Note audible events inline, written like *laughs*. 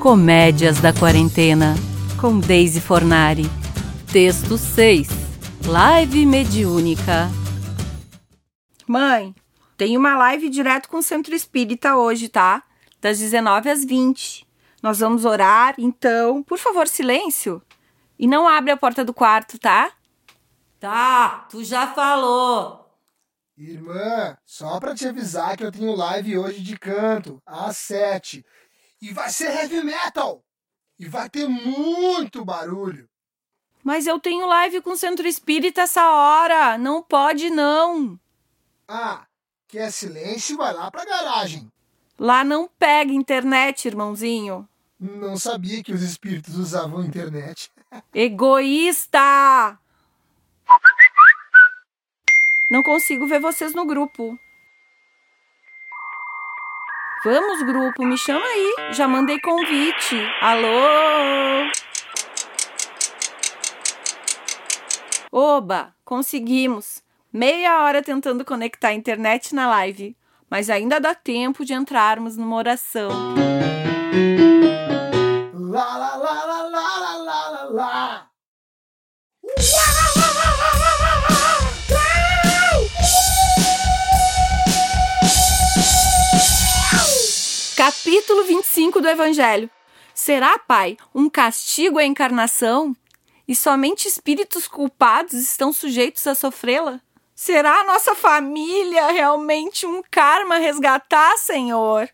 Comédias da Quarentena, com Daisy Fornari. Texto 6. Live mediúnica. Mãe, tem uma live direto com o Centro Espírita hoje, tá? Das 19 às 20. Nós vamos orar, então, por favor, silêncio. E não abre a porta do quarto, tá? Tá, tu já falou. Irmã, só pra te avisar que eu tenho live hoje de canto, às sete. E vai ser heavy metal! E vai ter muito barulho. Mas eu tenho live com o Centro Espírita essa hora. Não pode, não. Ah, quer silêncio? Vai lá pra garagem. Lá não pega internet, irmãozinho. Não sabia que os espíritos usavam internet. *laughs* Egoísta! Não consigo ver vocês no grupo. Vamos, grupo, me chama aí. Já mandei convite. Alô? Oba, conseguimos. Meia hora tentando conectar a internet na live, mas ainda dá tempo de entrarmos numa oração. Lá, lá, lá, lá, lá, lá, lá, lá, Capítulo 25 do Evangelho. Será, Pai, um castigo à encarnação? E somente espíritos culpados estão sujeitos a sofrê-la? Será a nossa família realmente um karma a resgatar, Senhor?